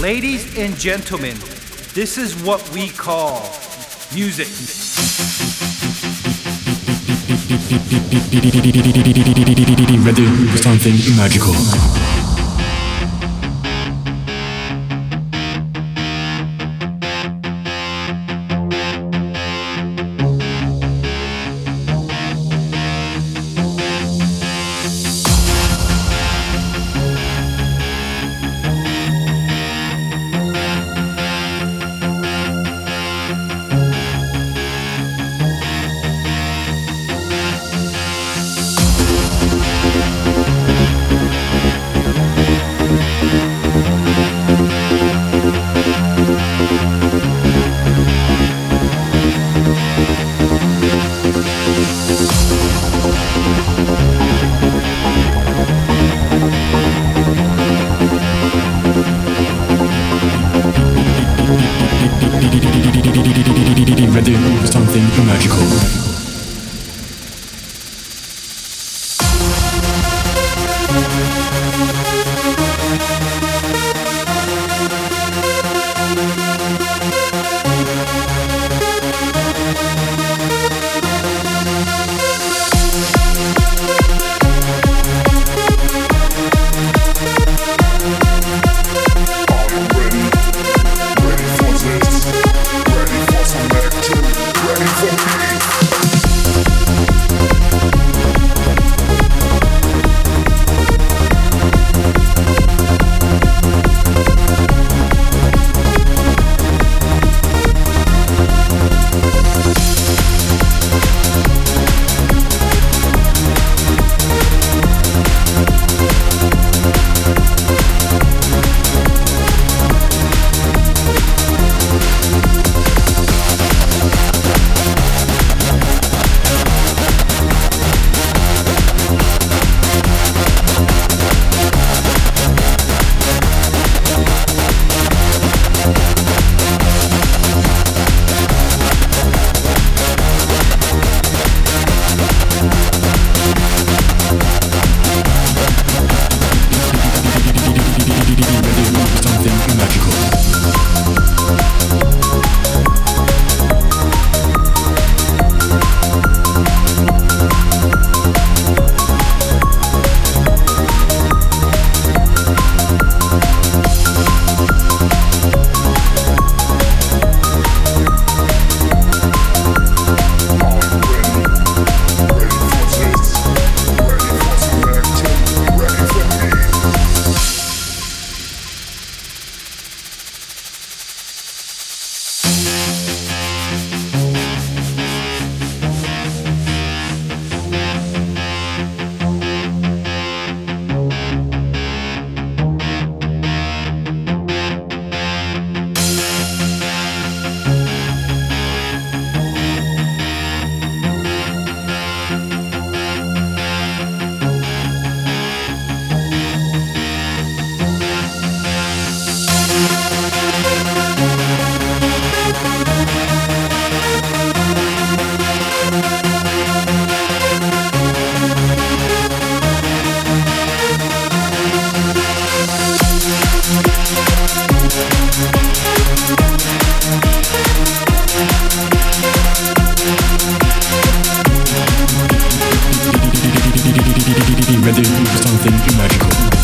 Ladies and gentlemen, this is what we call music. Ready for something magical. ready for something magical. ready for something magical.